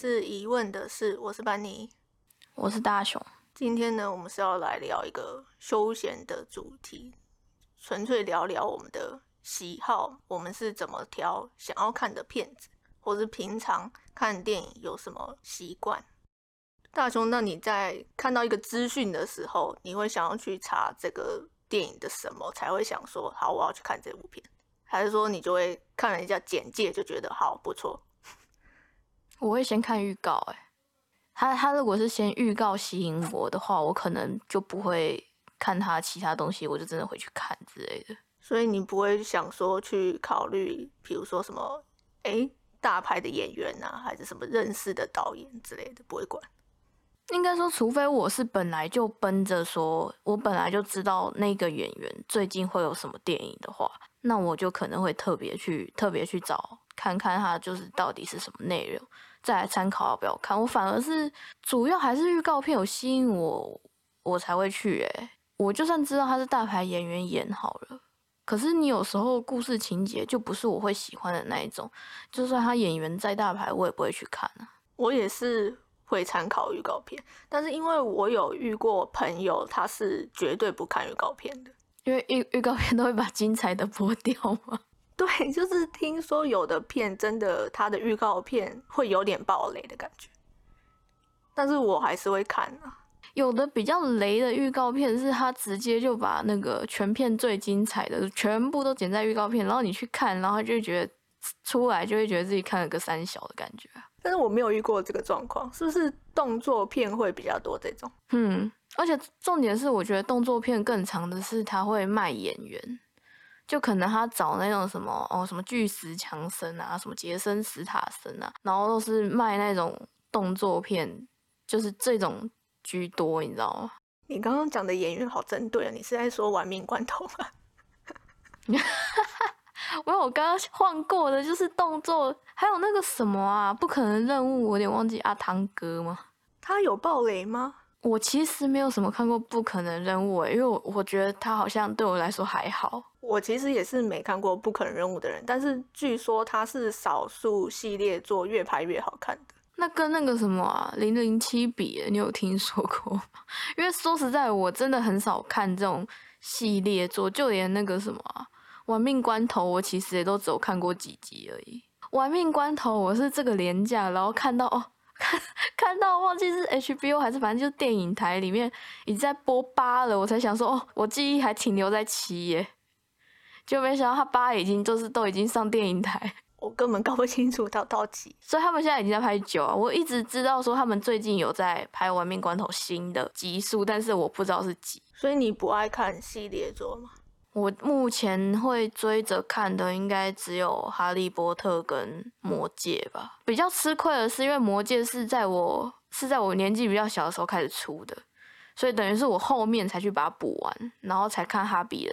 是疑问的是，我是班尼，我是大雄。今天呢，我们是要来聊一个休闲的主题，纯粹聊聊我们的喜好，我们是怎么挑想要看的片子，或是平常看电影有什么习惯。大雄，那你在看到一个资讯的时候，你会想要去查这个电影的什么，才会想说好，我要去看这部片，还是说你就会看了一下简介就觉得好不错？我会先看预告，哎，他他如果是先预告吸引我的话，我可能就不会看他其他东西，我就真的会去看之类的。所以你不会想说去考虑，比如说什么，哎，大牌的演员啊，还是什么认识的导演之类的，不会管。应该说，除非我是本来就奔着说，我本来就知道那个演员最近会有什么电影的话，那我就可能会特别去特别去找看看他就是到底是什么内容，再来参考要不要看。我反而是主要还是预告片有吸引我，我才会去。诶，我就算知道他是大牌演员演好了，可是你有时候故事情节就不是我会喜欢的那一种，就算他演员再大牌，我也不会去看啊。我也是。会参考预告片，但是因为我有遇过朋友，他是绝对不看预告片的，因为预预告片都会把精彩的播掉嘛。对，就是听说有的片真的，它的预告片会有点暴雷的感觉，但是我还是会看啊。有的比较雷的预告片是他直接就把那个全片最精彩的全部都剪在预告片，然后你去看，然后就觉得出来就会觉得自己看了个三小的感觉。但是我没有遇过这个状况，是不是动作片会比较多这种？嗯，而且重点是，我觉得动作片更长的是他会卖演员，就可能他找那种什么哦，什么巨石强森啊，什么杰森斯塔森啊，然后都是卖那种动作片，就是这种居多，你知道吗？你刚刚讲的演员好针对啊，你是在说玩命关头吗？我我刚刚换过的就是动作，还有那个什么啊，不可能任务，我有点忘记阿汤哥吗？他有暴雷吗？我其实没有什么看过不可能任务，因为我我觉得他好像对我来说还好。我其实也是没看过不可能任务的人，但是据说他是少数系列作越拍越好看的。那跟那个什么啊零零七比，你有听说过吗？因为说实在，我真的很少看这种系列作，就连那个什么。玩命关头，我其实也都只有看过几集而已。玩命关头，我是这个廉价，然后看到哦，看看到忘记是 HBO 还是反正就是电影台里面已经在播八了，我才想说哦，我记忆还停留在七耶，就没想到他八已经就是都已经上电影台，我根本搞不清楚到到几，所以他们现在已经在拍九啊。我一直知道说他们最近有在拍玩命关头新的集数，但是我不知道是几。所以你不爱看系列作吗？我目前会追着看的应该只有《哈利波特》跟《魔戒》吧。比较吃亏的是，因为《魔戒》是在我是在我年纪比较小的时候开始出的，所以等于是我后面才去把它补完，然后才看《哈比人》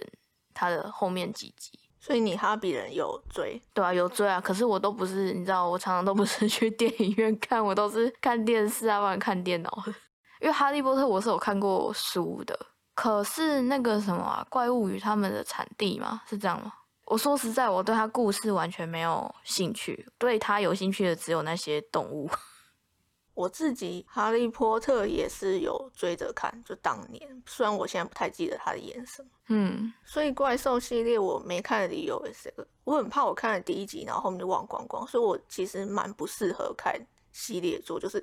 他的后面几集。所以你《哈比人》有追？对啊，有追啊。可是我都不是，你知道，我常常都不是 去电影院看，我都是看电视啊，或者看电脑的。因为《哈利波特》我是有看过书的。可是那个什么怪物与他们的产地嘛？是这样吗？我说实在，我对他故事完全没有兴趣，对他有兴趣的只有那些动物。我自己哈利波特也是有追着看，就当年，虽然我现在不太记得他的演什么。嗯，所以怪兽系列我没看的理由也是这个，我很怕我看了第一集，然后后面就忘光光，所以我其实蛮不适合看系列作，就是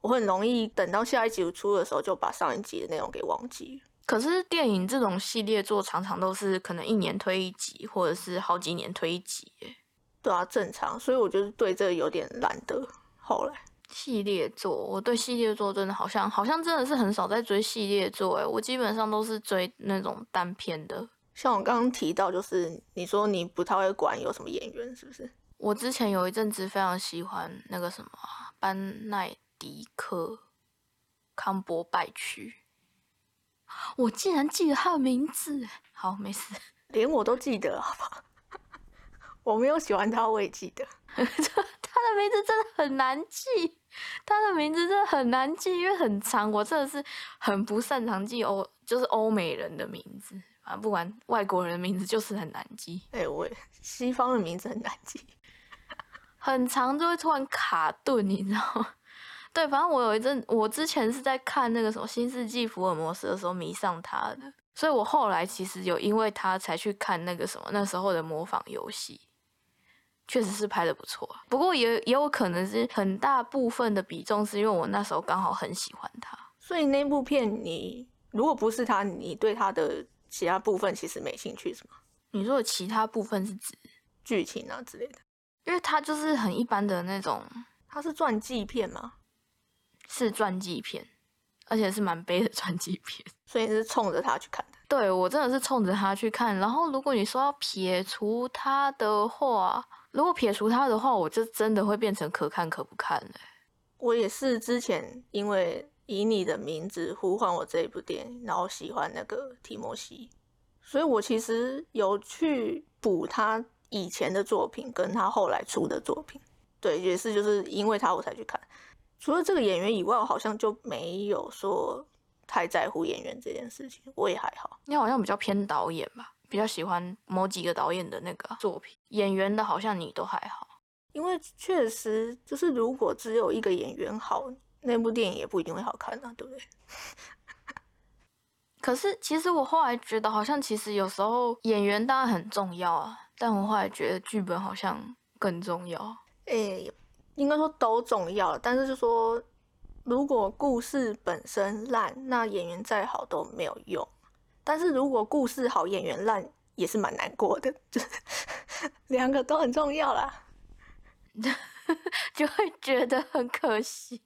我很容易等到下一集出的时候就把上一集的内容给忘记了。可是电影这种系列作常常都是可能一年推一集，或者是好几年推一集，对啊，正常。所以我就是对这有点懒得。后来系列作，我对系列作真的好像好像真的是很少在追系列作，哎，我基本上都是追那种单片的。像我刚刚提到，就是你说你不太会管有什么演员，是不是？我之前有一阵子非常喜欢那个什么班奈迪克康伯拜区。我竟然记得他的名字，好，没事，连我都记得，好不好？我没有喜欢他，我也记得。他的名字真的很难记，他的名字真的很难记，因为很长。我真的是很不擅长记欧，就是欧美人的名字啊，不管外国人的名字就是很难记。哎，我西方的名字很难记，很长就会突然卡顿，你知道吗？对，反正我有一阵，我之前是在看那个什么《新世纪福尔摩斯》的时候迷上他的，所以我后来其实有因为他才去看那个什么那时候的模仿游戏，确实是拍的不错。不过也也有可能是很大部分的比重是因为我那时候刚好很喜欢他，所以那部片你如果不是他，你对他的其他部分其实没兴趣，是吗？你说的其他部分是指剧情啊之类的，因为他就是很一般的那种，它是传记片吗？是传记片，而且是蛮悲的传记片，所以你是冲着他去看的。对我真的是冲着他去看。然后如果你说要撇除他的话，如果撇除他的话，我就真的会变成可看可不看嘞。我也是之前因为以你的名字呼唤我这一部电影，然后喜欢那个提摩西，所以我其实有去补他以前的作品，跟他后来出的作品。对，也是就是因为他我才去看。除了这个演员以外，我好像就没有说太在乎演员这件事情。我也还好，你好像比较偏导演吧，比较喜欢某几个导演的那个作品。演员的好像你都还好，因为确实就是如果只有一个演员好，那部电影也不一定会好看啊，对不对？可是其实我后来觉得，好像其实有时候演员当然很重要啊，但我后来觉得剧本好像更重要。诶、应该说都重要，但是就说如果故事本身烂，那演员再好都没有用。但是如果故事好，演员烂，也是蛮难过的，就是 两个都很重要啦。就会觉得很可惜。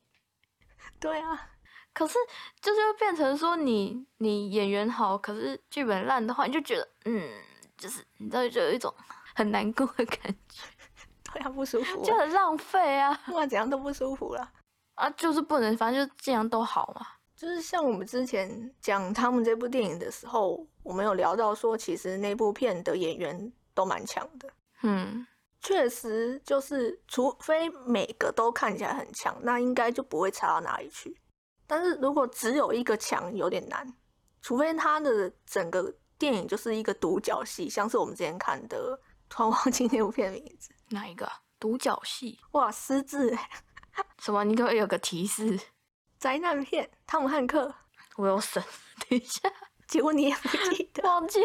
对啊，可是就是会变成说你你演员好，可是剧本烂的话，你就觉得嗯，就是你知道就有一种很难过的感觉，对啊，不舒服啊，就很浪费啊不管怎样都不舒服啦。啊，就是不能，反正就这样都好嘛。就是像我们之前讲他们这部电影的时候，我们有聊到说，其实那部片的演员都蛮强的。嗯，确实，就是除非每个都看起来很强，那应该就不会差到哪里去。但是如果只有一个强，有点难。除非他的整个电影就是一个独角戏，像是我们之前看的，突然忘记那部片的名字，哪一个啊独角戏？哇，失智欸什么？你可不可以有个提示？灾难片，汤姆汉克，我有神，等一下，结果你也不记得，忘记，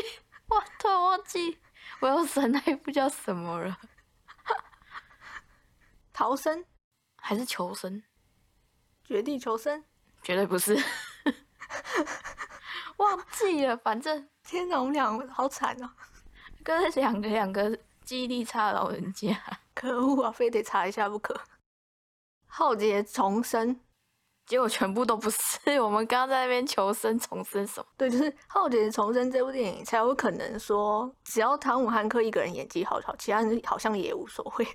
我，突然忘记，我有神那一部叫什么了？逃生，还是求生？绝地求生。绝对不是，忘记了。反正天哪，我们俩好惨哦！跟两个两个记忆力差的老人家。可恶啊，非得查一下不可。浩劫重生，结果全部都不是。我们刚刚在那边求生重生什么？对，就是《浩劫重生》这部电影才有可能说，只要汤姆汉克一个人演技好好，其他人好像也无所谓，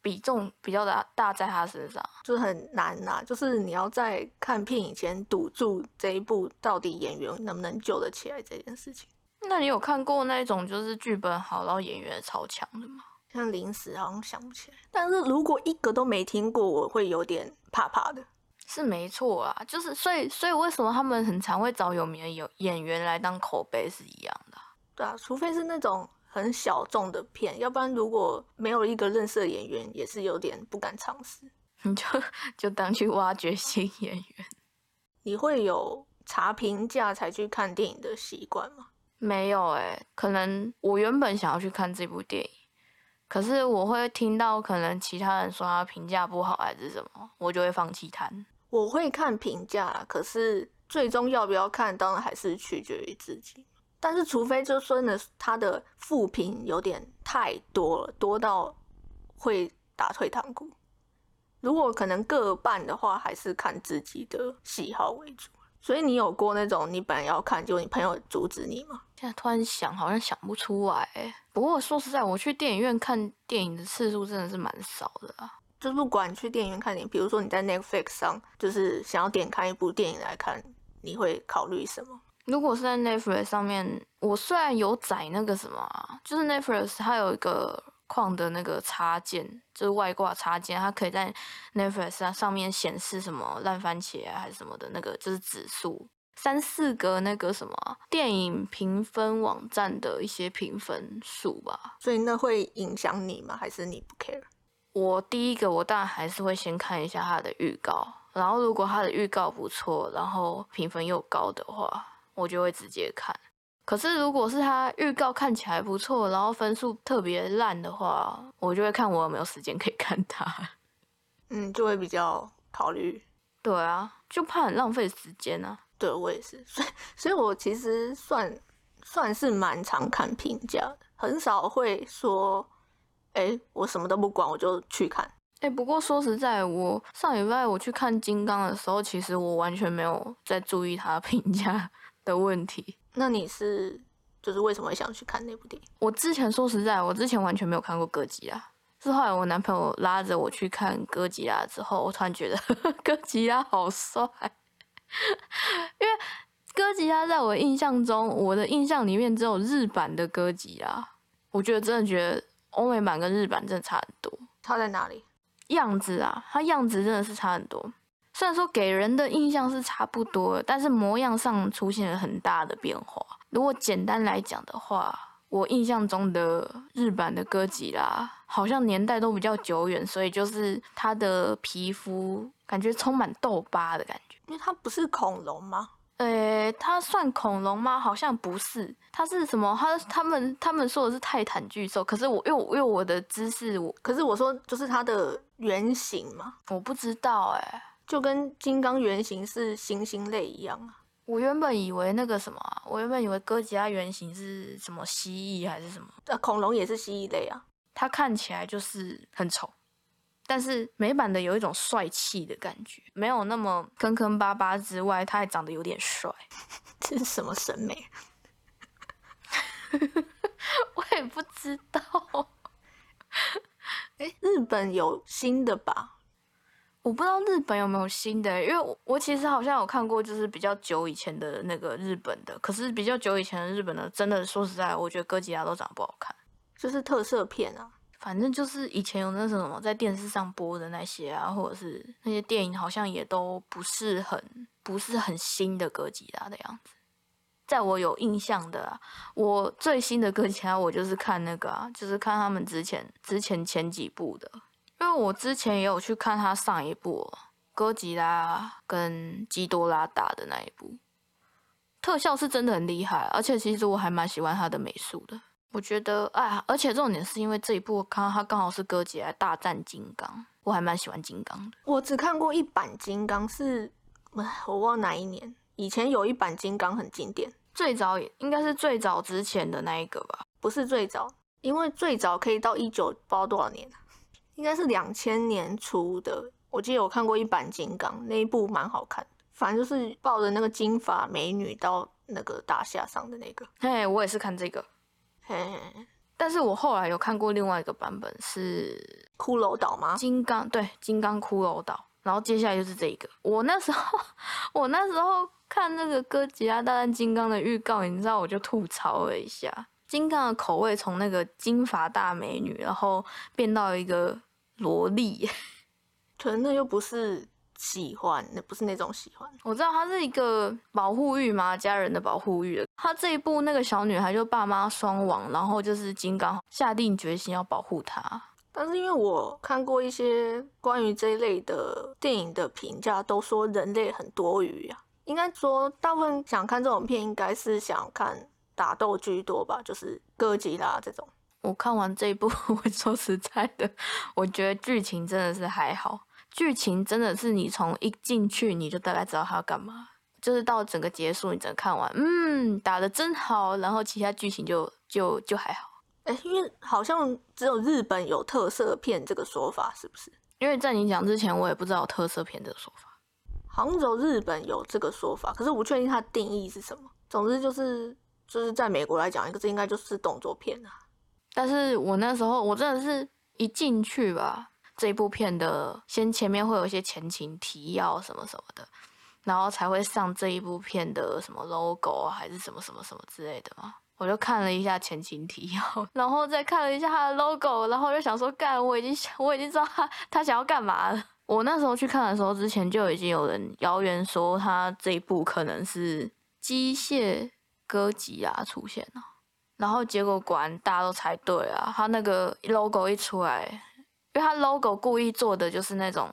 比重比较大大在他身上。就是很难呐、就是你要在看片以前堵住这一部到底演员能不能救得起来这件事情。那你有看过那种就是剧本好，然后演员超强的吗？像临时好像想不起来，但是如果一个都没听过，我会有点怕怕的。是没错啊，就是所以所以为什么他们很常会找有名的有演员来当口碑是一样的啊、对啊，除非是那种很小众的片，要不然如果没有一个认识的演员，也是有点不敢尝试。你就就当去挖掘新演员。你会有查评价才去看电影的习惯吗？没有诶、可能我原本想要去看这部电影，可是我会听到可能其他人说他评价不好还是什么，我就会放弃看。我会看评价，可是最终要不要看，当然还是取决于自己。但是除非就真的他的负评有点太多了，多到会打退堂鼓。如果可能各半的话，还是看自己的喜好为主。所以你有过那种你本来要看，结果你朋友阻止你吗？现在突然想，好像想不出来。不过说实在，我去电影院看电影的次数真的是蛮少的啊。就不管你去电影院看电影，比如说你在 Netflix 上，就是想要点开一部电影来看，你会考虑什么？如果是在 Netflix 上面，我虽然有载那个什么、啊，就是 Netflix 它有一个框的那个插件，就是外挂插件，它可以在 Netflix 它上面显示什么烂番茄啊还是什么的那个，就是指数。三四个那个什么啊电影评分网站的一些评分数吧，所以那会影响你吗？还是你不 care？我第一个我当然还是会先看一下它的预告，然后如果它的预告不错，然后评分又高的话，我就会直接看。可是如果是它预告看起来不错，然后分数特别烂的话，我就会看我有没有时间可以看它。嗯，就会比较考虑。对啊，就怕很浪费时间啊。对我也是，所以所以我其实算算是蛮常看评价的，很少会说，哎，我什么都不管我就去看。哎，不过说实在，我上礼拜我去看金刚的时候，其实我完全没有在注意他评价 的问题。那你是就是为什么会想去看那部电影？我之前说实在，我之前完全没有看过哥吉拉，是后来我男朋友拉着我去看哥吉拉之后，我突然觉得 哥吉拉好帅。因为哥吉拉在我印象中，我的印象里面只有日版的哥吉拉。我觉得真的觉得欧美版跟日版真的差很多。差在哪里？样子啊，它样子真的是差很多。虽然说给人的印象是差不多，但是模样上出现了很大的变化。如果简单来讲的话，我印象中的日版的哥吉拉好像年代都比较久远，所以就是它的皮肤感觉充满痘疤的感觉。因为它不是恐龙吗？呃，它算恐龙吗？好像不是，它是什么？它他们他们说的是泰坦巨兽，可是我因为因为我的知识，我可是我说就是它的原型嘛，我不知道哎，就跟金刚原型是猩猩类一样啊。我原本以为那个什么，啊我原本以为哥吉拉原型是什么蜥蜴还是什么？呃，恐龙也是蜥蜴类啊，它看起来就是很丑。但是美版的有一种帅气的感觉，没有那么坑坑巴巴之外，他还长得有点帅。这是什么审美？我也不知道。哎，日本有新的吧？我不知道日本有没有新的，因为我我其实好像有看过，就是比较久以前的那个日本的。可是比较久以前的日本的，真的说实在，我觉得哥吉拉都长得不好看，就是特色片啊。反正就是以前有那什么在电视上播的那些啊，或者是那些电影，好像也都不是很不是很新的哥吉拉的样子。在我有印象的，啊，我最新的哥吉拉，我就是看那个啊，就是看他们之前之前前几部的，因为我之前也有去看他上一部哥吉拉跟基多拉打的那一部，特效是真的很厉害，而且其实我还蛮喜欢他的美术的。我觉得，哎，而且重点是因为这一部，看到它刚好是哥吉拉大战金刚，我还蛮喜欢金刚的。我只看过一版金刚，是，我忘哪一年。以前有一版金刚很经典，最早也应该是最早之前的那一个吧？不是最早，因为最早可以到一九不知道多少年，应该是两千年出的。我记得我看过一版金刚，那一部蛮好看反正就是抱着那个金发美女到那个大厦上的那个。嘿，我也是看这个。嘿，但是我后来有看过另外一个版本，是骷髅岛吗？金刚对，金刚骷髅岛。然后接下来就是这个。我那时候，我那时候看那个哥吉拉大战金刚的预告，你知道，我就吐槽了一下，金刚的口味从那个金发大美女，然后变到一个萝莉，可能那又不是。喜欢，那不是那种喜欢。我知道他是一个保护欲嘛，家人的保护欲。他这一部那个小女孩就爸妈双亡，然后就是金刚下定决心要保护她。但是因为我看过一些关于这一类的电影的评价，都说人类很多余啊。应该说大部分想看这种片，应该是想看打斗居多吧，就是哥吉拉这种。我看完这一部，我说实在的，我觉得剧情真的是还好。剧情真的是你从一进去你就大概知道他要干嘛，就是到整个结束你整个看完，嗯，打的真好，然后其他剧情就就就还好。哎，因为好像只有日本有特色片这个说法，是不是？因为在你讲之前，我也不知道特色片这个说法。杭州日本有这个说法，可是我不确定它的定义是什么。总之就是就是在美国来讲，一个这应该就是动作片啊。但是我那时候我真的是一进去吧。这一部片的先前面会有一些前情提要什么什么的，然后才会上这一部片的什么 logo 啊，还是什么什么什么之类的嘛。我就看了一下前情提要，然后再看了一下他的 logo，然后就想说，干，我已经想，我已经知道他他想要干嘛了。我那时候去看的时候，之前就已经有人谣言说他这一部可能是机械哥吉拉出现了，然后结果果然大家都猜对了，他那个 logo 一出来。因为它 logo 故意做的就是那种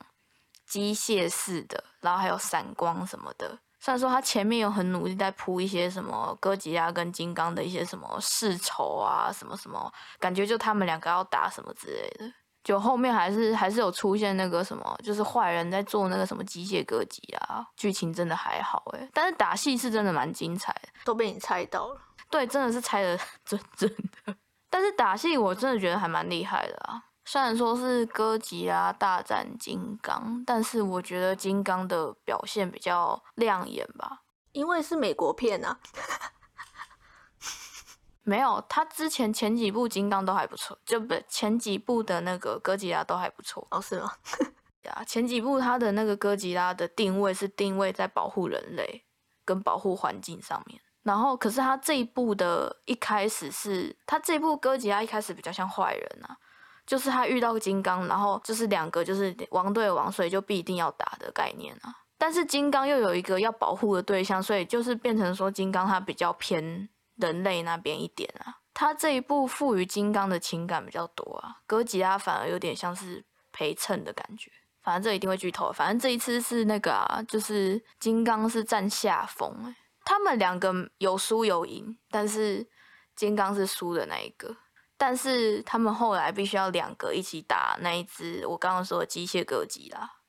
机械式的，然后还有闪光什么的。虽然说他前面有很努力在铺一些什么哥吉拉跟金刚的一些什么世仇啊，什么什么，感觉就他们两个要打什么之类的。就后面还是还是有出现那个什么，就是坏人在做那个什么机械哥吉啊，剧情真的还好诶，但是打戏是真的蛮精彩的，都被你猜到了。对，真的是猜的准准的。但是打戏我真的觉得还蛮厉害的啊。虽然说是哥吉拉大战金刚，但是我觉得金刚的表现比较亮眼吧，因为是美国片啊。没有，他之前前几部金刚都还不错，就不前几部的那个哥吉拉都还不错。哦，是吗？呀，前几部他的那个哥吉拉的定位是定位在保护人类跟保护环境上面，然后可是他这一部的一开始是他这部哥吉拉一开始比较像坏人啊。就是他遇到金刚，然后就是两个就是王对王，所以就必定要打的概念啊。但是金刚又有一个要保护的对象，所以就是变成说金刚他比较偏人类那边一点啊。他这一部赋予金刚的情感比较多啊，哥吉拉反而有点像是陪衬的感觉。反正这一定会剧透，反正这一次是那个啊，就是金刚是占下风，他们两个有输有赢，但是金刚是输的那一个。但是他们后来必须要两个一起打那一只我刚刚说的机械哥吉啦，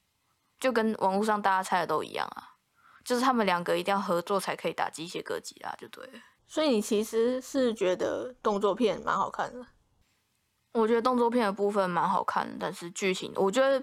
就跟网络上大家猜的都一样啊，就是他们两个一定要合作才可以打机械哥吉拉，就对了。所以你其实是觉得动作片蛮好看的？我觉得动作片的部分蛮好看，但是剧情我觉得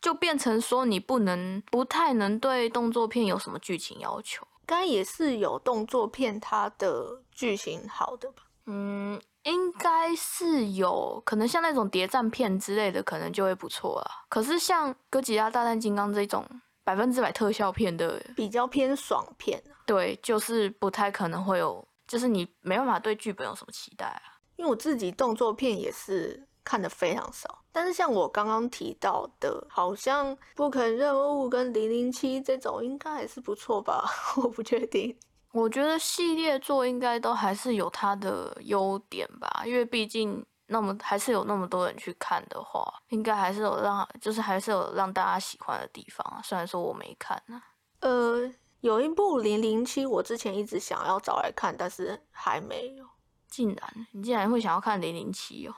就变成说你不能不太能对动作片有什么剧情要求。该也是有动作片它的剧情好的吧？嗯。应该是有可能像那种谍战片之类的，可能就会不错啊。可是像哥吉拉大战金刚这种百分之百特效片的，比较偏爽片，对，就是不太可能会有，就是你没办法对剧本有什么期待啊。因为我自己动作片也是看的非常少，但是像我刚刚提到的，好像不肯任务跟零零七这种，应该还是不错吧？我不确定。我觉得系列作应该都还是有它的优点吧，因为毕竟那么还是有那么多人去看的话，应该还是有让就是还是有让大家喜欢的地方啊。虽然说我没看呢，呃，有一部零零七，我之前一直想要找来看，但是还没有。竟然你竟然会想要看零零七哦？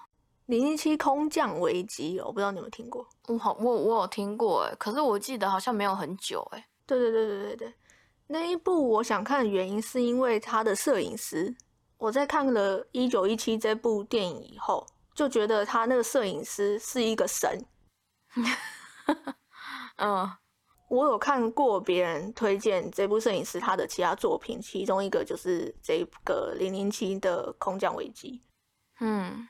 零零七空降危机哦，我不知道你有没有听过？我好我我有听过哎，可是我记得好像没有很久哎。对对对对对对。那一部我想看的原因是因为他的摄影师。我在看了《一九一七》这部电影以后，就觉得他那个摄影师是一个神。嗯，我有看过别人推荐这部摄影师他的其他作品，其中一个就是这个《零零七》的空降危机。嗯。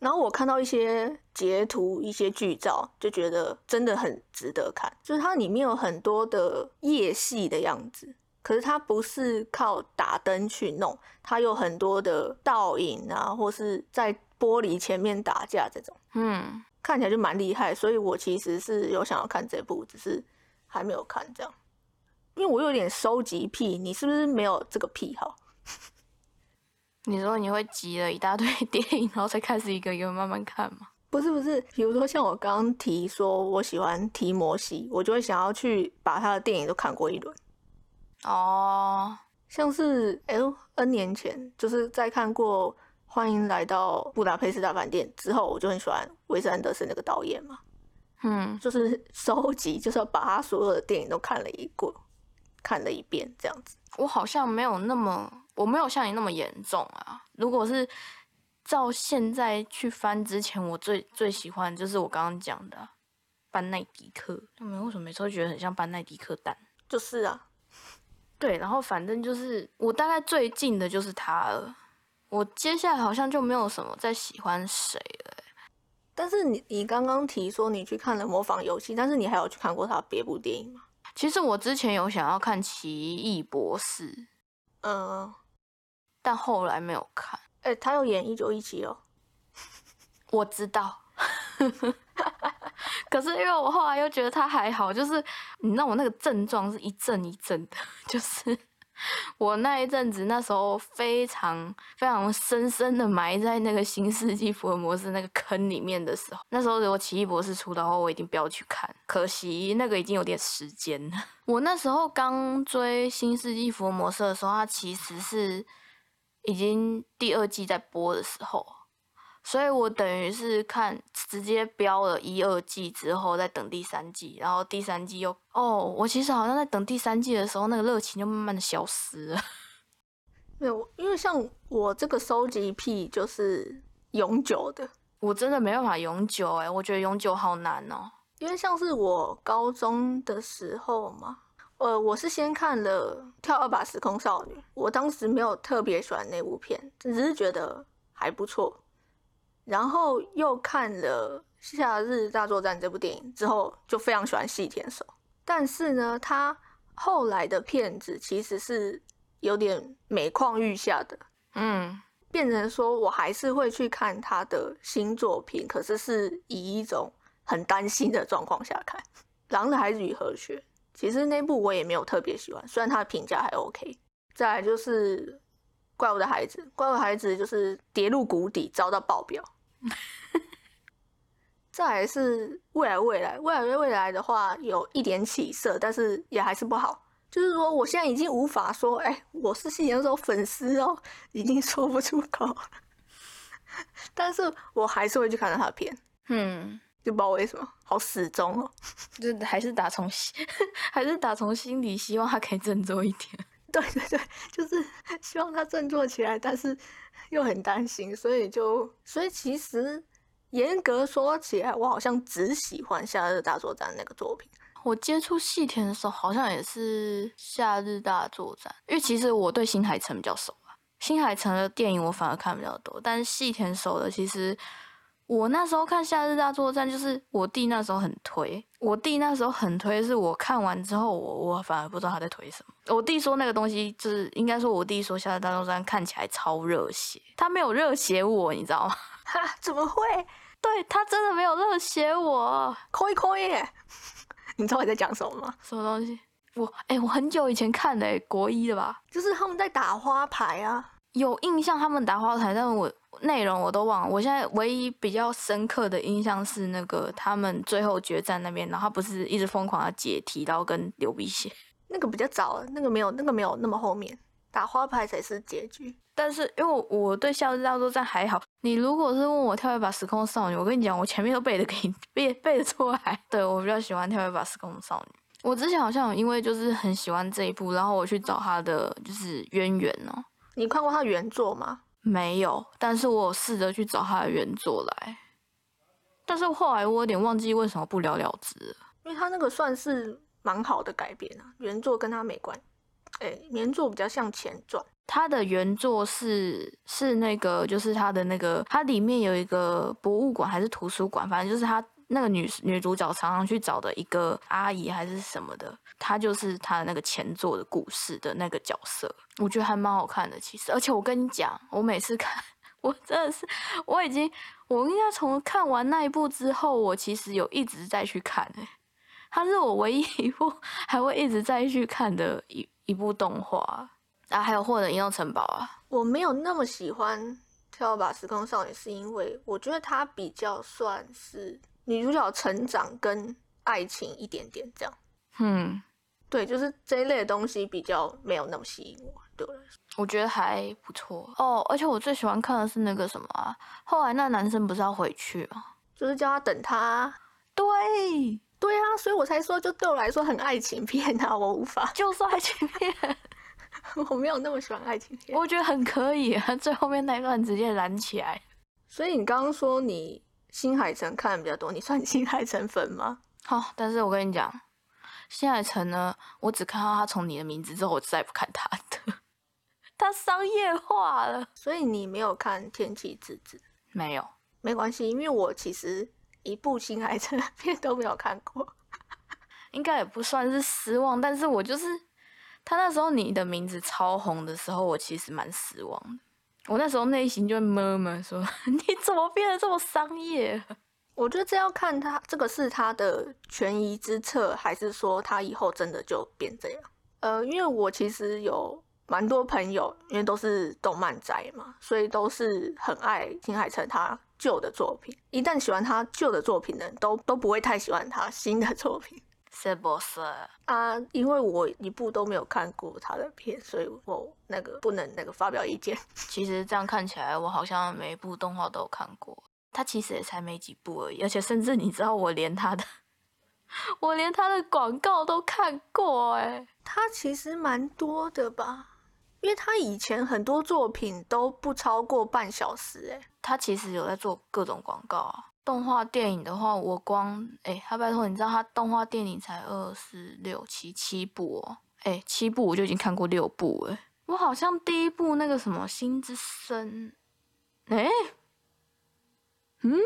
然后我看到一些截图、一些剧照，就觉得真的很值得看。就是它里面有很多的夜戏的样子，可是它不是靠打灯去弄，它有很多的倒影啊，或是在玻璃前面打架这种，嗯，看起来就蛮厉害。所以我其实是有想要看这部，只是还没有看这样，因为我有点收集癖。你是不是没有这个癖好？你说你会集了一大堆 电影，然后才开始一个一个慢慢看吗？不是不是，比如说像我刚刚提说我喜欢提摩西，我就会想要去把他的电影都看过一轮。哦，像是 L N 年前就是在看过《欢迎来到布达佩斯大饭店》之后，我就很喜欢韦斯安德森那个导演嘛。嗯，就是收集，就是要把他所有的电影都看了一过，看了一遍这样子。我好像没有那么。我没有像你那么严重啊！如果是照现在去翻之前，我最最喜欢就是我刚刚讲的班奈迪克。他们为什么每次都觉得很像班奈迪克蛋？就是啊，对。然后反正就是我大概最近的就是他了。我接下来好像就没有什么再喜欢谁了。但是你你刚刚提说你去看了模仿游戏，但是你还有去看过他别部电影吗？其实我之前有想要看奇异博士，嗯。但后来没有看，哎，他有演一九一七哦，我知道，可是因为我后来又觉得他还好，就是你知道我那个症状是一阵一阵的，就是我那一阵子，那时候非常非常深深的埋在那个新世纪福尔摩斯那个坑里面的时候，那时候如果奇异博士出的话，我一定不要去看。可惜那个已经有点时间了。我那时候刚追新世纪福尔摩斯的时候，他其实是已经第二季在播的时候。所以我等于是看直接标了一二季之后，再等第三季，然后第三季又哦，我其实好像在等第三季的时候，那个热情就慢慢的消失了。没有，因为像我这个收集癖就是永久的，我真的没办法永久哎，我觉得永久好难哦。因为像是我高中的时候嘛，呃，我是先看了《跳二把时空少女》，我当时没有特别喜欢那部片，只是觉得还不错。然后又看了《夏日大作战》这部电影之后，就非常喜欢细田守。但是呢，他后来的片子其实是有点每况愈下的，嗯，变成说我还是会去看他的新作品，可是是以一种很担心的状况下看《狼的孩子与和雪》。其实那部我也没有特别喜欢，虽然它的评价还 OK。再来就是《怪物的孩子》，《怪物的孩子》就是跌入谷底，遭到爆表。再来是未来未来未来未来的话，有一点起色，但是也还是不好。就是说，我现在已经无法说，哎，我是新年手粉丝哦，已经说不出口了。但是我还是会去看他的片，嗯，就不知道为什么，好始终哦，就还是打从心，还是打从心底希望他可以振作一点。对对对，就是希望他振作起来，但是。又很担心，所以就所以其实严格说起来，我好像只喜欢《夏日大作战》那个作品。我接触细田的时候，好像也是《夏日大作战》，因为其实我对新海诚比较熟啊。新海诚的电影我反而看比较多，但是细田守的其实。我那时候看《夏日大作战》，就是我弟那时候很推，我弟那时候很推，是我看完之后，我我反而不知道他在推什么。我弟说那个东西，就是应该说，我弟说《夏日大作战》看起来超热血，他没有热血我，你知道吗？哈，怎么会？对他真的没有热血我，可以可以。你知道我在讲什么吗？什么东西？我哎，我很久以前看的，国一的吧？就是他们在打花牌啊，有印象他们打花牌，但是我。内容我都忘了，我现在唯一比较深刻的印象是那个他们最后决战那边，然后他不是一直疯狂的解题，然后跟流鼻血，那个比较早，那个没有那个没有那么后面，打花牌才是结局。但是因为我对夏日大作战还好，你如果是问我跳一把时空少女，我跟你讲，我前面都背的给你背背得出来。对我比较喜欢跳一把时空少女，我之前好像因为就是很喜欢这一部，然后我去找他的就是渊源哦。你看过他原作吗？没有，但是我试着去找他的原作来，但是后来我有点忘记为什么不了了之，因为他那个算是蛮好的改编啊，原作跟他没关，哎，原作比较像前传，他的原作是是那个就是他的那个，它里面有一个博物馆还是图书馆，反正就是他。那个女女主角常常去找的一个阿姨还是什么的，她就是她的那个前作的故事的那个角色，我觉得还蛮好看的。其实，而且我跟你讲，我每次看，我真的是，我已经，我应该从看完那一部之后，我其实有一直在去看诶，它是我唯一一部 还会一直在去看的一一部动画啊，还有获得移动城堡啊。我没有那么喜欢《跳把时空少女》，是因为我觉得它比较算是。女主角成长跟爱情一点点这样，嗯，对，就是这一类的东西比较没有那么吸引我，对我来说。我觉得还不错哦。而且我最喜欢看的是那个什么啊，后来那男生不是要回去吗？就是叫他等他。对，对啊，所以我才说，就对我来说很爱情片啊，我无法，就是爱情片，我没有那么喜欢爱情片，我觉得很可以啊，最后面那一段直接燃起来。所以你刚刚说你。新海诚看的比较多，你算新海诚粉吗？好，但是我跟你讲，新海诚呢，我只看到他从你的名字之后，我再也不看他的，他商业化了。所以你没有看《天气之子》？没有，没关系，因为我其实一部新海诚片都没有看过，应该也不算是失望，但是我就是他那时候你的名字超红的时候，我其实蛮失望的。我那时候内心就会闷闷说：“ 你怎么变得这么商业？” 我觉得这要看他这个是他的权宜之策，还是说他以后真的就变这样？呃，因为我其实有蛮多朋友，因为都是动漫宅嘛，所以都是很爱新海诚他旧的作品。一旦喜欢他旧的作品的人，都都不会太喜欢他新的作品。是不是？啊，因为我一部都没有看过他的片，所以我那个不能那个发表意见。其实这样看起来，我好像每一部动画都有看过。他其实也才没几部而已，而且甚至你知道，我连他的，我连他的广告都看过哎。他其实蛮多的吧，因为他以前很多作品都不超过半小时哎。他其实有在做各种广告啊。动画电影的话，我光哎，他拜托，你知道他动画电影才二四六七七部哦，哎，七部我就已经看过六部哎。我好像第一部那个什么《心之声》，哎。嗯，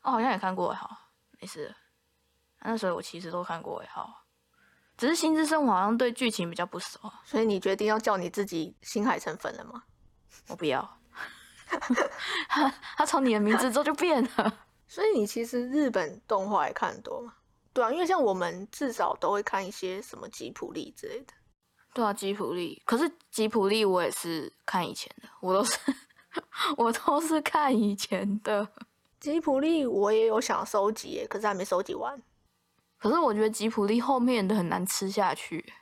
我好像也看过哎，好，没事。那所以我其实都看过哎，好，只是《心之声》我好像对剧情比较不熟，所以你决定要叫你自己新海诚粉了吗？我不要，他 他从你的名字之后就变了。所以你其实日本动画也看很多嘛？对啊，因为像我们至少都会看一些什么吉普力之类的。对啊，吉普力，可是吉普力我也是看以前的，我都是。我都是看以前的吉普力，我也有想收集，可是还没收集完。可是我觉得吉普力后面的很难吃下去。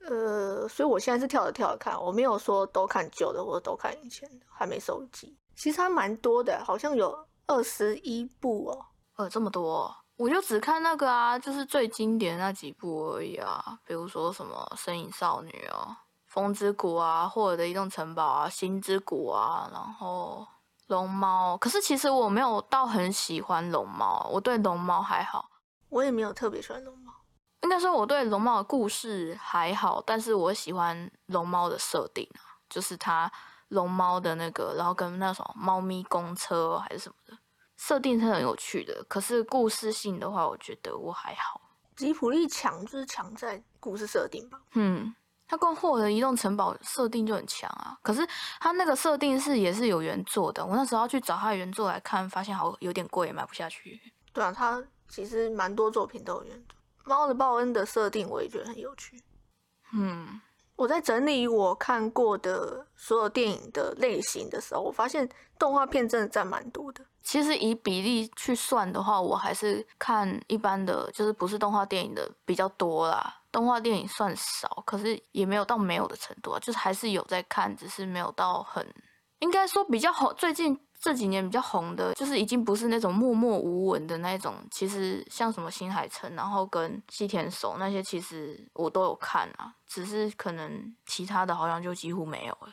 呃，所以我现在是跳着跳着看，我没有说都看旧的或者都看以前的，还没收集。其实还蛮多的，好像有二十一部哦。呃，这么多，我就只看那个啊，就是最经典那几部而已啊，比如说什么《身影少女》哦。风之谷啊，霍尔的移动城堡啊，星之谷啊，然后龙猫。可是其实我没有到很喜欢龙猫，我对龙猫还好。我也没有特别喜欢龙猫。应该说我对龙猫的故事还好，但是我喜欢龙猫的设定啊，就是它龙猫的那个，然后跟那种猫咪公车还是什么的设定是很有趣的。可是故事性的话，我觉得我还好。吉普力强就是强在故事设定吧。嗯。他光霍的移动城堡设定就很强啊，可是他那个设定是也是有原作的。我那时候要去找它原作来看，发现好有点贵，买不下去。对啊，他其实蛮多作品都有原作。猫的报恩的设定我也觉得很有趣。嗯，我在整理我看过的所有电影的类型的时候，我发现动画片真的占蛮多的。其实以比例去算的话，我还是看一般的，就是不是动画电影的比较多啦。动画电影算少，可是也没有到没有的程度啊，就是还是有在看，只是没有到很，应该说比较好。最近这几年比较红的，就是已经不是那种默默无闻的那种。其实像什么新海诚，然后跟西田守那些，其实我都有看啊，只是可能其他的好像就几乎没有了。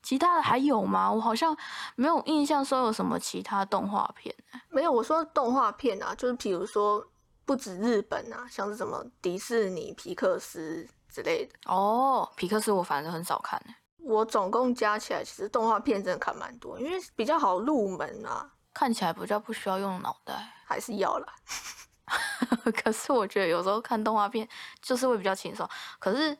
其他的还有吗？我好像没有印象说有什么其他动画片。没有，我说动画片啊，就是比如说不止日本啊，像是什么迪士尼、皮克斯之类的。哦，皮克斯我反正很少看。我总共加起来，其实动画片真的看蛮多，因为比较好入门啊，看起来比较不需要用脑袋，还是要啦。可是我觉得有时候看动画片就是会比较轻松。可是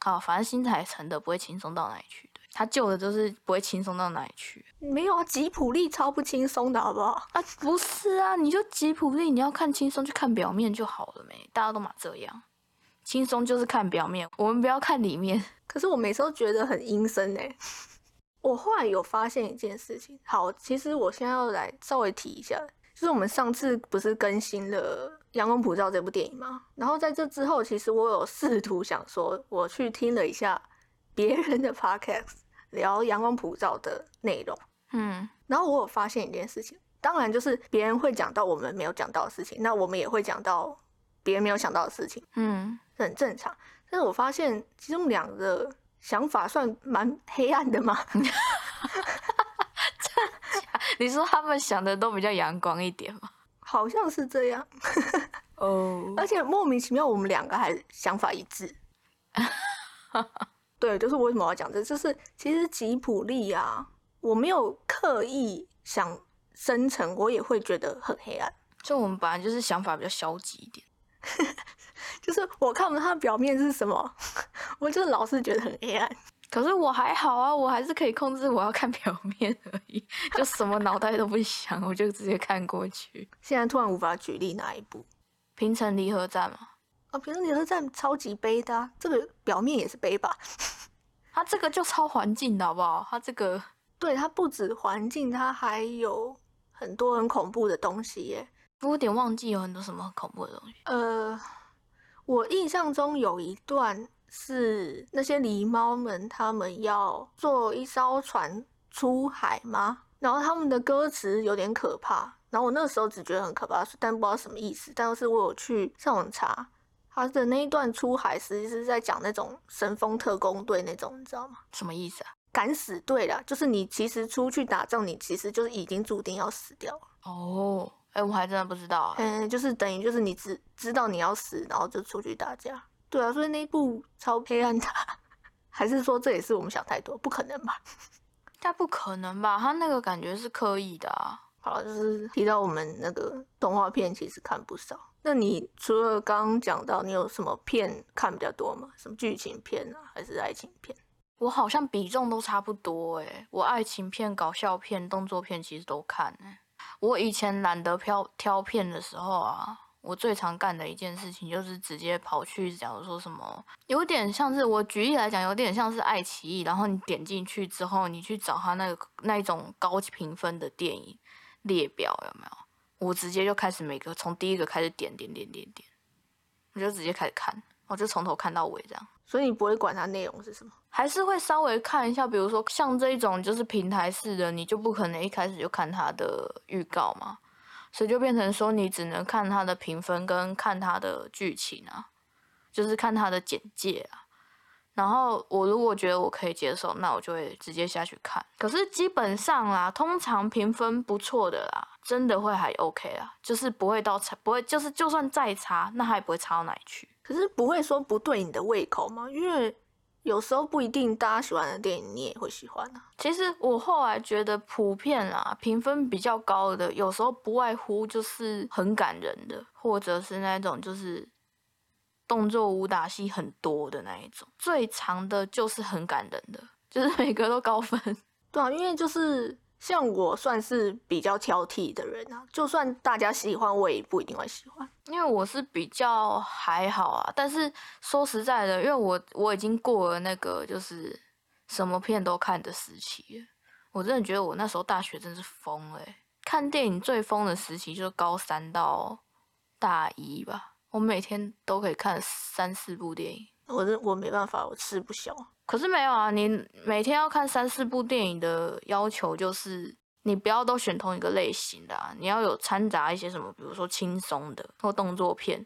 啊，反正新彩成的不会轻松到哪里去。他旧的就是不会轻松到哪里去，没有啊，吉普力超不轻松的好不好？啊，不是啊，你就吉普力，你要看轻松就看表面就好了没？大家都嘛这样，轻松就是看表面，我们不要看里面。可是我每次都觉得很阴森哎。我后来有发现一件事情，好，其实我现在要来稍微提一下，就是我们上次不是更新了《阳光普照》这部电影吗？然后在这之后，其实我有试图想说，我去听了一下别人的 podcast。聊阳光普照的内容，嗯，然后我有发现一件事情，当然就是别人会讲到我们没有讲到的事情，那我们也会讲到别人没有想到的事情，嗯，很正常。但是我发现其中两个想法算蛮黑暗的嘛，你说他们想的都比较阳光一点吗？好像是这样，哦，而且莫名其妙我们两个还想法一致。对，就是为什么要讲这，就是其实吉普力啊，我没有刻意想生成，我也会觉得很黑暗。就我们本来就是想法比较消极一点，就是我看不到它表面是什么，我就老是觉得很黑暗。可是我还好啊，我还是可以控制我要看表面而已，就什么脑袋都不想，我就直接看过去。现在突然无法举例哪一部，平城离合站》吗。啊，平城离合站超级悲的、啊，这个表面也是悲吧？它这个就超环境的好不好？它这个对，它不止环境，它还有很多很恐怖的东西耶。我有点忘记有很多什么很恐怖的东西。呃，我印象中有一段是那些狸猫们，他们要坐一艘船出海吗？然后他们的歌词有点可怕，然后我那时候只觉得很可怕，但不知道什么意思。但是我有去上网查，他的那一段出海实际是在讲那种神风特工队那种，你知道吗？什么意思啊？敢死队啦，就是你其实出去打仗，你其实就是已经注定要死掉了。哦，哎、我还真的不知道、欸。嗯，就是等于就是你知知道你要死，然后就出去打架。对啊，所以那一部超黑暗的，还是说这也是我们想太多？不可能吧？但不可能吧？他那个感觉是刻意的啊。好了，就是提到我们那个动画片，其实看不少。那你除了刚刚讲到，你有什么片看比较多吗？什么剧情片啊，还是爱情片？我好像比重都差不多诶，我爱情片、搞笑片、动作片其实都看诶。我以前懒得挑挑片的时候啊，我最常干的一件事情就是直接跑去，假如说什么，有点像是我举例来讲，有点像是爱奇艺，然后你点进去之后，你去找他那个那一种高评分的电影列表有没有？我直接就开始每个从第一个开始点点点点点，我就直接开始看，我就从头看到尾这样。所以你不会管它内容是什么？还是会稍微看一下，比如说像这一种就是平台式的，你就不可能一开始就看它的预告嘛，所以就变成说你只能看它的评分跟看它的剧情啊，就是看它的简介啊。然后我如果觉得我可以接受，那我就会直接下去看。可是基本上啦，通常评分不错的啦，真的会还 OK 啦，就是不会到差，不会就是就算再差，那它也不会差到哪里去。可是不会说不对你的胃口吗？因为有时候不一定大家喜欢的电影你也会喜欢啊。其实我后来觉得普遍啊，评分比较高的，有时候不外乎就是很感人的，或者是那种就是动作武打戏很多的那一种。最长的就是很感人的，就是每个都高分。对啊，因为就是像我算是比较挑剔的人啊，就算大家喜欢，我也不一定会喜欢。因为我是比较还好啊，但是说实在的，因为我我已经过了那个就是什么片都看的时期，我真的觉得我那时候大学真是疯了、看电影最疯的时期就是高三到大一吧，我每天都可以看三四部电影。我是我没办法，我吃不消。可是没有啊，你每天要看三四部电影的要求就是，你不要都选同一个类型的啊，你要有掺杂一些什么，比如说轻松的或动作片，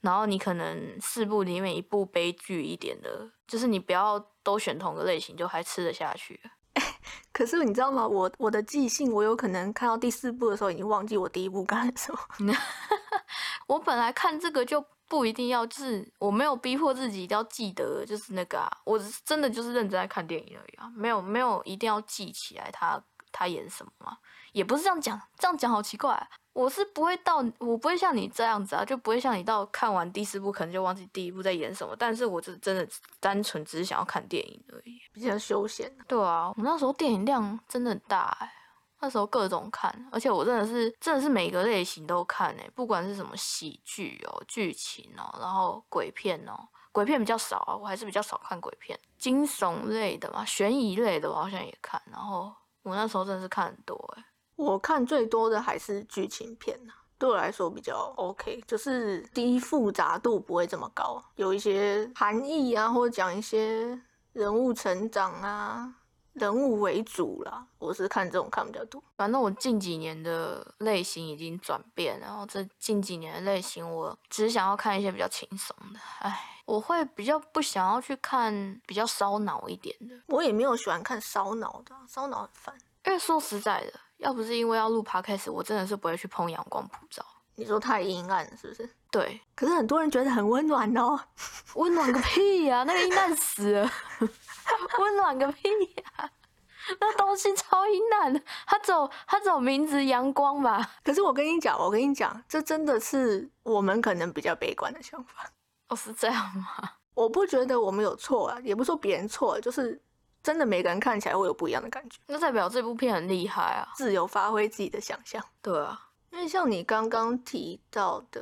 然后你可能四部里面一部悲剧一点的，就是你不要都选同个类型，就还吃得下去。可是你知道吗？我我的记性，我有可能看到第四部的时候，已经忘记我第一部干什么。我本来看这个就不一定要，就是我没有逼迫自己一定要记得，就是那个啊，我是真的就是认真在看电影而已啊，没有没有一定要记起来他他演什么嘛，也不是这样讲，这样讲好奇怪啊、我是不会到，我不会像你这样子啊，就不会像你到看完第四部可能就忘记第一部在演什么，但是我就真的单纯只是想要看电影而已。比较休闲。对啊，我那时候电影量真的很大哎、那时候各种看，而且我真的是真的是每个类型都看哎、不管是什么喜剧哦、剧情哦，然后鬼片哦，鬼片比较少啊，我还是比较少看鬼片，惊悚类的嘛，悬疑类的我好像也看，然后我那时候真的是看很多哎、我看最多的还是剧情片呐、对我来说比较 OK，就是第一复杂度不会这么高，有一些含义啊，或者讲一些人物成长啊，人物为主啦。我是看这种看比较多。反正我近几年的类型已经转变，然后这近几年的类型，我只想要看一些比较轻松的。唉，我会比较不想要去看比较烧脑一点的，我也没有喜欢看烧脑的啊，烧脑很烦。因为说实在的，要不是因为要录 podcast，我真的是不会去碰阳光普照。你说太阴暗了是不是？对，可是很多人觉得很温暖哦。温暖个屁呀、那个阴暗死了，温暖个屁呀、那东西超阴暗的，它只有它只有名字阳光吧？可是我跟你讲，我跟你讲，这真的是我们可能比较悲观的想法。哦，是这样吗？我不觉得我们有错啊，也不说别人错，就是真的每个人看起来会有不一样的感觉，那代表这部片很厉害啊。自由发挥自己的想象。对啊，因为像你刚刚提到的，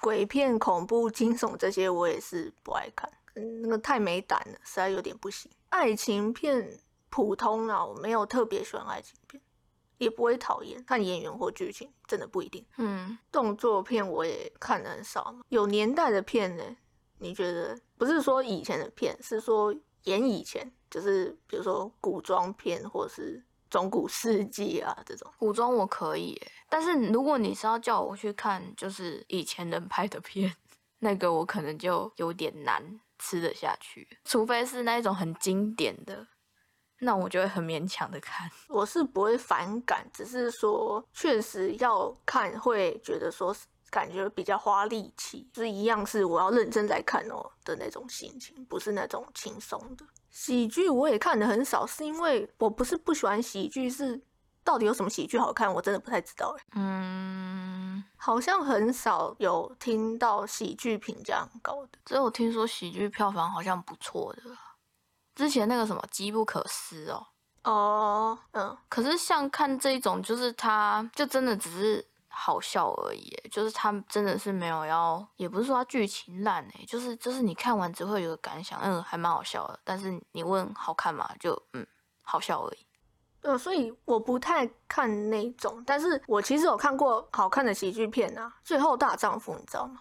鬼片、恐怖、惊悚这些我也是不爱看，嗯，那个太没胆了，实在有点不行。爱情片普通啊，我没有特别喜欢爱情片，也不会讨厌。看演员或剧情真的不一定。嗯，动作片我也看的很少嘛，有年代的片呢？你觉得不是说以前的片，是说演以前，就是比如说古装片或是中古世纪啊这种。古装我可以耶，但是如果你是要叫我去看就是以前人拍的片，那个我可能就有点难吃得下去，除非是那一种很经典的，那我就会很勉强的看。我是不会反感，只是说确实要看会觉得说感觉比较花力气，就是一样是我要认真在看哦的那种心情，不是那种轻松的。喜剧我也看的很少，是因为我不是不喜欢喜剧，是到底有什么喜剧好看，我真的不太知道哎。嗯，好像很少有听到喜剧评价很高的，只有听说喜剧票房好像不错的，之前那个什么《机不可失》哦。哦，嗯，可是像看这一种，就是它就真的只是。好笑而已，就是他真的是没有要，也不是说他剧情烂哎，就是就是你看完只会有个感想，嗯，还蛮好笑的。但是你问好看吗？就嗯，好笑而已。呃，所以我不太看那种，但是我其实有看过好看的喜剧片啊，《最后大丈夫》，你知道吗？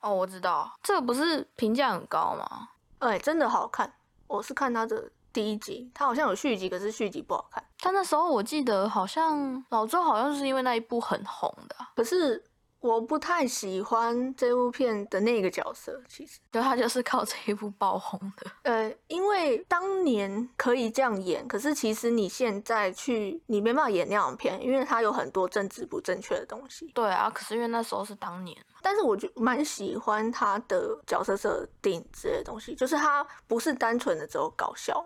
哦，我知道，这个不是评价很高吗？哎，真的好看，我是看他的。第一集，他好像有续集，可是续集不好看。他那时候我记得好像老周好像是因为那一部很红的，可是我不太喜欢这部片的那个角色。其实，对他就是靠这一部爆红的。呃，因为当年可以这样演，可是其实你现在去，你没办法演那样片，因为它有很多政治不正确的东西。对啊，可是因为那时候是当年，但是我就蛮喜欢他的角色设定之类的东西，就是他不是单纯的只有搞笑。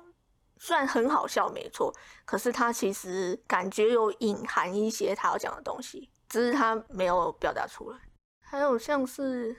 虽然很好笑，没错，可是他其实感觉有隐含一些他要讲的东西，只是他没有表达出来。还有像是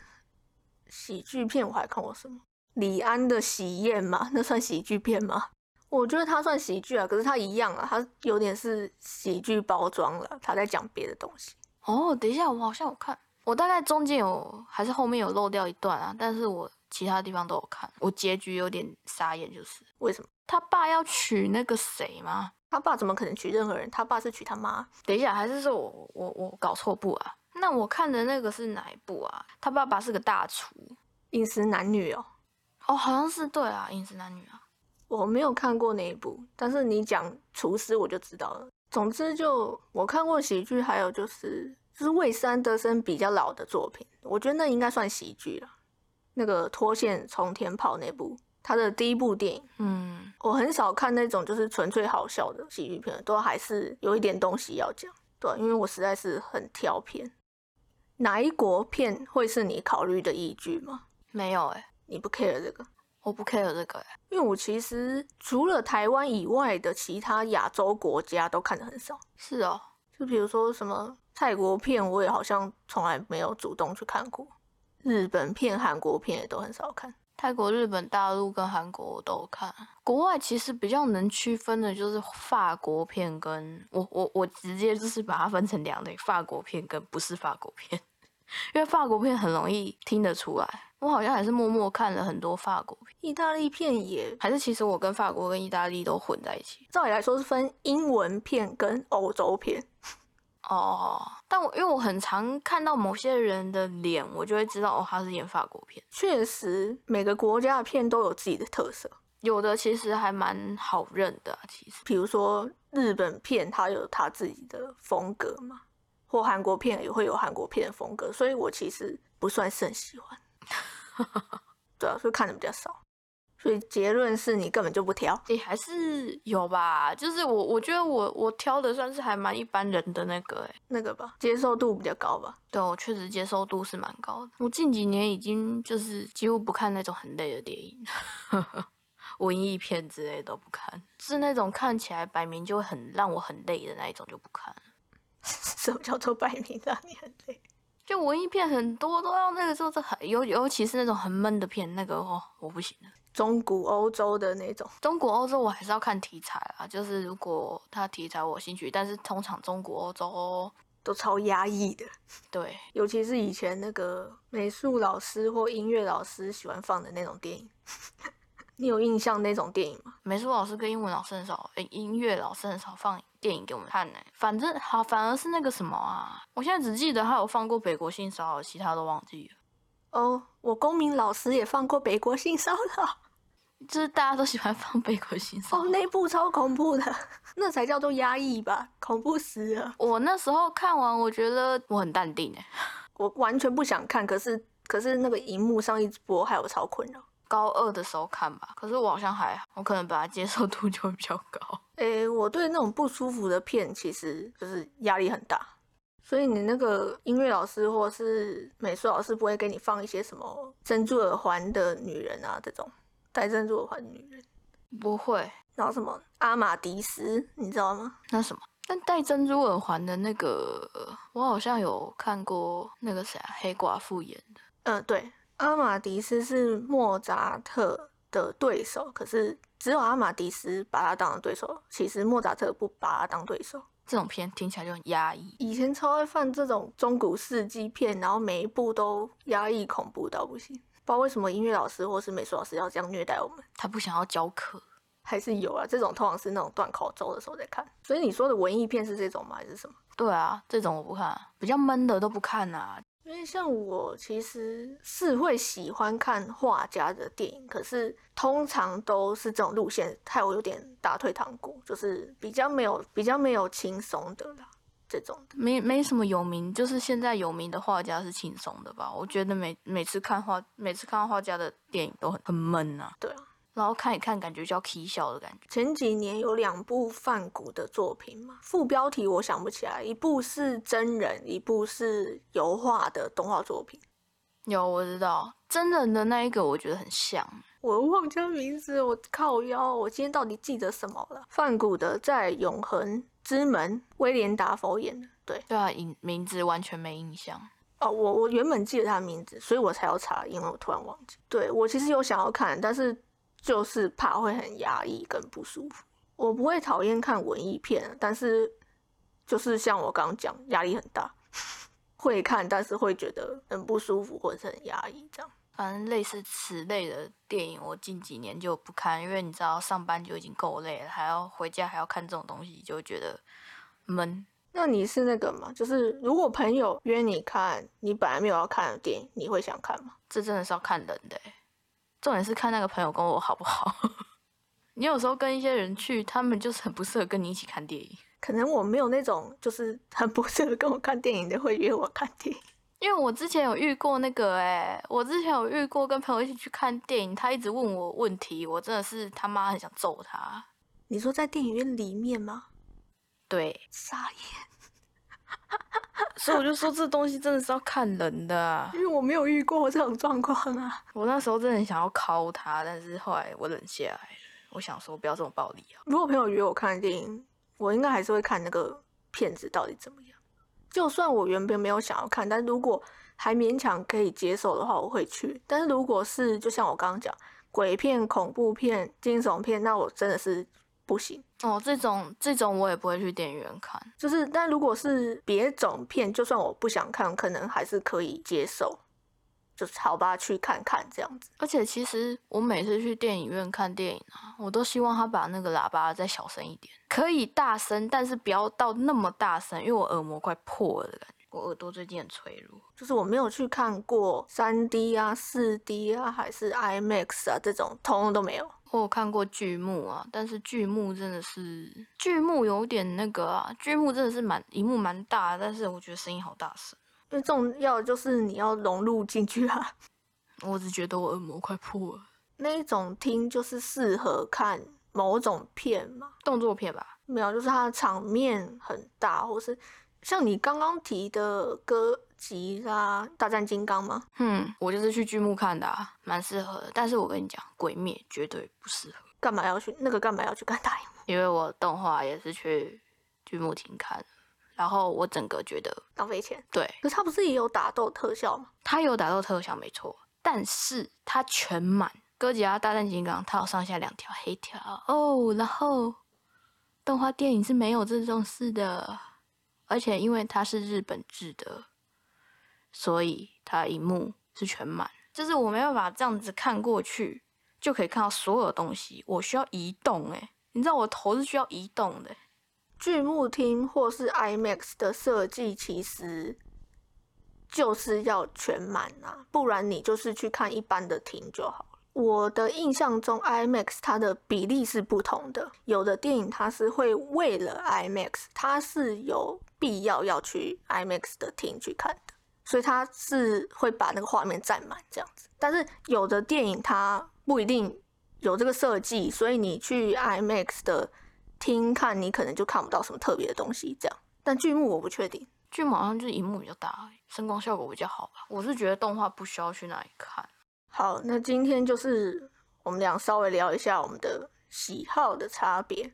喜剧片，我还看过什么？李安的《喜宴》嘛，那算喜剧片吗？我觉得他算喜剧啊，可是他一样啊，他有点是喜剧包装了，他在讲别的东西。哦，等一下，我好像有看，我大概中间有还是后面有漏掉一段啊，但是我其他地方都有看，我结局有点傻眼，就是为什么？他爸要娶那个谁吗？他爸怎么可能娶任何人？他爸是娶他妈。等一下，还是说我我我搞错部啊？那我看的那个是哪一部啊？他爸爸是个大厨，饮食男女哦。哦，好像是对啊，饮食男女啊。我没有看过那一部，但是你讲厨师我就知道了。总之，就我看过喜剧，还有就是就是魏三德森比较老的作品，我觉得那应该算喜剧了。那个脱线冲天炮那部。他的第一部电影，嗯，我很少看那种就是纯粹好笑的喜剧片，都还是有一点东西要讲，对，因为我实在是很挑片。哪一国片会是你考虑的依据吗？没有哎，你不 care 这个？我不 care 这个哎，因为我其实除了台湾以外的其他亚洲国家都看的很少。是哦，就比如说什么泰国片，我也好像从来没有主动去看过。日本片、韩国片也都很少看。泰国、日本、大陆跟韩国我都看。国外其实比较能区分的就是法国片，跟我我我直接就是把它分成两类：法国片跟不是法国片。因为法国片很容易听得出来，我好像还是默默看了很多法国片。意大利片也还是其实我跟法国跟意大利都混在一起。照理来说是分英文片跟欧洲片。哦，但我因为我很常看到某些人的脸，我就会知道哦，他是演法国片。确实，每个国家的片都有自己的特色，有的其实还蛮好认的。其实，比如说日本片，它有它自己的风格嘛，或韩国片也会有韩国片的风格，所以我其实不算是很喜欢。对啊，所以看的比较少。所以结论是你根本就不挑，诶，还是有吧？就是我，我觉得我我挑的算是还蛮一般人的那个，哎，那个吧，接受度比较高吧？对，我确实接受度是蛮高的。我近几年已经就是几乎不看那种很累的电影，文艺片之类都不看，是那种看起来摆明就会很让我很累的那一种就不看。什么叫做摆明让你很累？就文艺片很多都要那个时候，这很尤尤其是那种很闷的片，那个哦，我不行的。中古欧洲的那种，中古欧洲我还是要看题材啊，就是如果它题材我兴趣，但是通常中古欧洲都超压抑的，对，尤其是以前那个美术老师或音乐老师喜欢放的那种电影。你有印象那种电影吗？美术老师跟英文老师很少，诶，音乐老师很少放电影给我们看呢。反正好，反而是那个什么啊，我现在只记得他有放过《北国性骚扰》，其他都忘记了。哦，我公民老师也放过《北国性骚扰》，就是大家都喜欢放《北国性骚扰》哦，那部超恐怖的，那才叫做压抑吧，恐怖死了。我那时候看完，我觉得我很淡定诶。我完全不想看，可是可是那个荧幕上一直播，害我超困扰。高二的时候看吧，可是我好像还好，我可能把它接受度就会比较高。诶，我对那种不舒服的片，其实就是压力很大。所以你那个音乐老师或是美术老师不会给你放一些什么珍珠耳环的女人啊，这种戴珍珠耳环的女人，不会。然后什么阿玛迪斯，你知道吗？那什么？但戴珍珠耳环的那个，我好像有看过那个谁啊，黑寡妇演的。嗯，对。阿玛迪斯是莫扎特的对手，可是只有阿玛迪斯把他当了对手，其实莫扎特不把他当对手。这种片听起来就很压抑。以前超爱放这种中古世纪片，然后每一部都压抑恐怖到不行。不知道为什么音乐老师或是美术老师要这样虐待我们？他不想要教课，还是有啊？这种通常是那种断考周的时候在看。所以你说的文艺片是这种吗？还是什么？对啊，这种我不看，比较闷的都不看啊。因为像我其实是会喜欢看画家的电影，可是通常都是这种路线，害我有点打退堂鼓，就是比较没有比较没有轻松的啦，这种的没没什么有名，就是现在有名的画家是轻松的吧？我觉得每每次看画，每次看到画家的电影都很很闷啊。对啊。然后看一看，感觉叫 K 笑的感觉。前几年有两部范谷的作品嘛，副标题我想不起来，一部是真人，一部是油画的动画作品。有，我知道真人的那一个，我觉得很像。我忘记名字，我靠腰，我今天到底记得什么了？范谷的在永恒之门，威廉达佛演的。对，对啊，名名字完全没印象。哦，我我原本记得他的名字，所以我才要查，因为我突然忘记。对我其实有想要看，但是。就是怕会很压抑跟不舒服。我不会讨厌看文艺片，但是就是像我刚刚讲，压力很大，会看，但是会觉得很不舒服或者是很压抑这样。反正类似此类的电影，我近几年就不看，因为你知道上班就已经够累了，还要回家还要看这种东西，就觉得闷。那你是那个吗？就是如果朋友约你看你本来没有要看的电影，你会想看吗？这真的是要看人的。重点是看那个朋友跟我好不好。你有时候跟一些人去，他们就是很不适合跟你一起看电影。可能我没有那种就是很不适合跟我看电影的会约我看电影。因为我之前有遇过那个哎，我之前有遇过跟朋友一起去看电影，他一直问我问题，我真的是他妈很想揍他。你说在电影院里面吗？对，傻眼。所以我就说这东西真的是要看人的，因为我没有遇过这种状况啊。我那时候真的很想要敲他，但是后来我忍下来了。我想说不要这么暴力啊。如果朋友约我看电影，我应该还是会看那个片子到底怎么样。就算我原本没有想要看，但如果还勉强可以接受的话，我会去。但是如果是就像我刚刚讲，鬼片、恐怖片、惊悚片，那我真的是。不行哦，这种这种我也不会去电影院看。就是，但如果是别种片，就算我不想看，可能还是可以接受。就是好吧，去看看这样子。而且其实我每次去电影院看电影啊，我都希望他把那个喇叭再小声一点，可以大声，但是不要到那么大声，因为我耳膜快破了的感觉。我耳朵最近很脆弱。就是我没有去看过三 D 啊、四 D 啊，还是 IMAX 啊这种，通通都没有。我有看过剧目啊，但是剧目真的是剧目有点那个啊，剧目真的是蛮荧幕蛮大，但是我觉得声音好大声。最重要的就是你要融入进去啊。我只觉得我耳膜快破了。那一种听就是适合看某种片嘛，动作片吧？没有，就是它的场面很大，或是像你刚刚提的歌。吉拉大战金刚吗？嗯，我就是去剧目看的，蛮适合的。但是我跟你讲，鬼灭绝对不适合。干嘛要去那个？干嘛要去看大荧幕？因为我动画也是去剧目厅看，然后我整个觉得浪费钱。对，可是他不是也有打斗特效吗？他有打斗特效，没错。但是他全满。哥吉拉大战金刚，他有上下两条黑条哦。然后动画电影是没有这种事的。而而且因为它是日本制的，所以它荧幕是全满，就是我没办法这样子看过去就可以看到所有东西，我需要移动诶、你知道我头是需要移动的欸、剧目厅或是 IMAX 的设计其实就是要全满啊，不然你就是去看一般的厅就好。我的印象中，IMAX 它的比例是不同的，有的电影它是会为了 IMAX，它是有必要要去 IMAX 的厅去看的，所以它是会把那个画面占满这样子。但是有的电影它不一定有这个设计，所以你去 IMAX 的厅看，你可能就看不到什么特别的东西这样。但剧目我不确定。剧目好像就是荧幕比较大声光效果比较好吧。我是觉得动画不需要去那里看。好，那今天就是我们俩稍微聊一下我们的喜好的差别，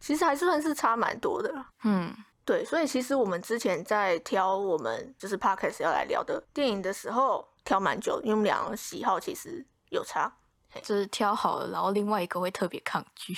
其实还是算是差蛮多的啦。嗯，对，所以其实我们之前在挑我们就是 podcast 要来聊的电影的时候，挑蛮久，因为我们俩的喜好其实有差。就是挑好了，然后另外一个会特别抗拒。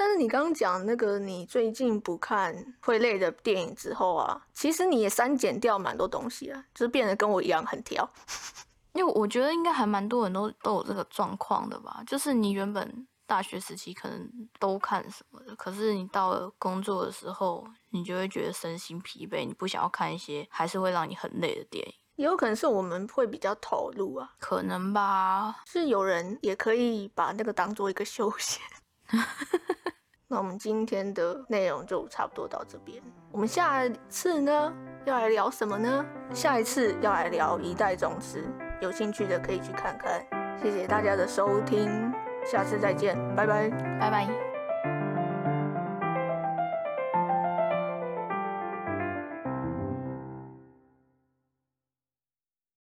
但是你刚刚讲那个你最近不看会累的电影之后啊，其实你也删减掉蛮多东西啊，就是变得跟我一样很挑。因为我觉得应该还蛮多人都都有这个状况的吧，就是你原本大学时期可能都看什么的，可是你到了工作的时候，你就会觉得身心疲惫，你不想要看一些还是会让你很累的电影，也有可能是我们会比较投入啊，可能吧。是有人也可以把那个当做一个休闲。那我们今天的内容就差不多到这边。我们下次呢要来聊什么呢？下一次要来聊《一代宗师》，有兴趣的可以去看看。谢谢大家的收听，下次再见，拜拜。拜拜。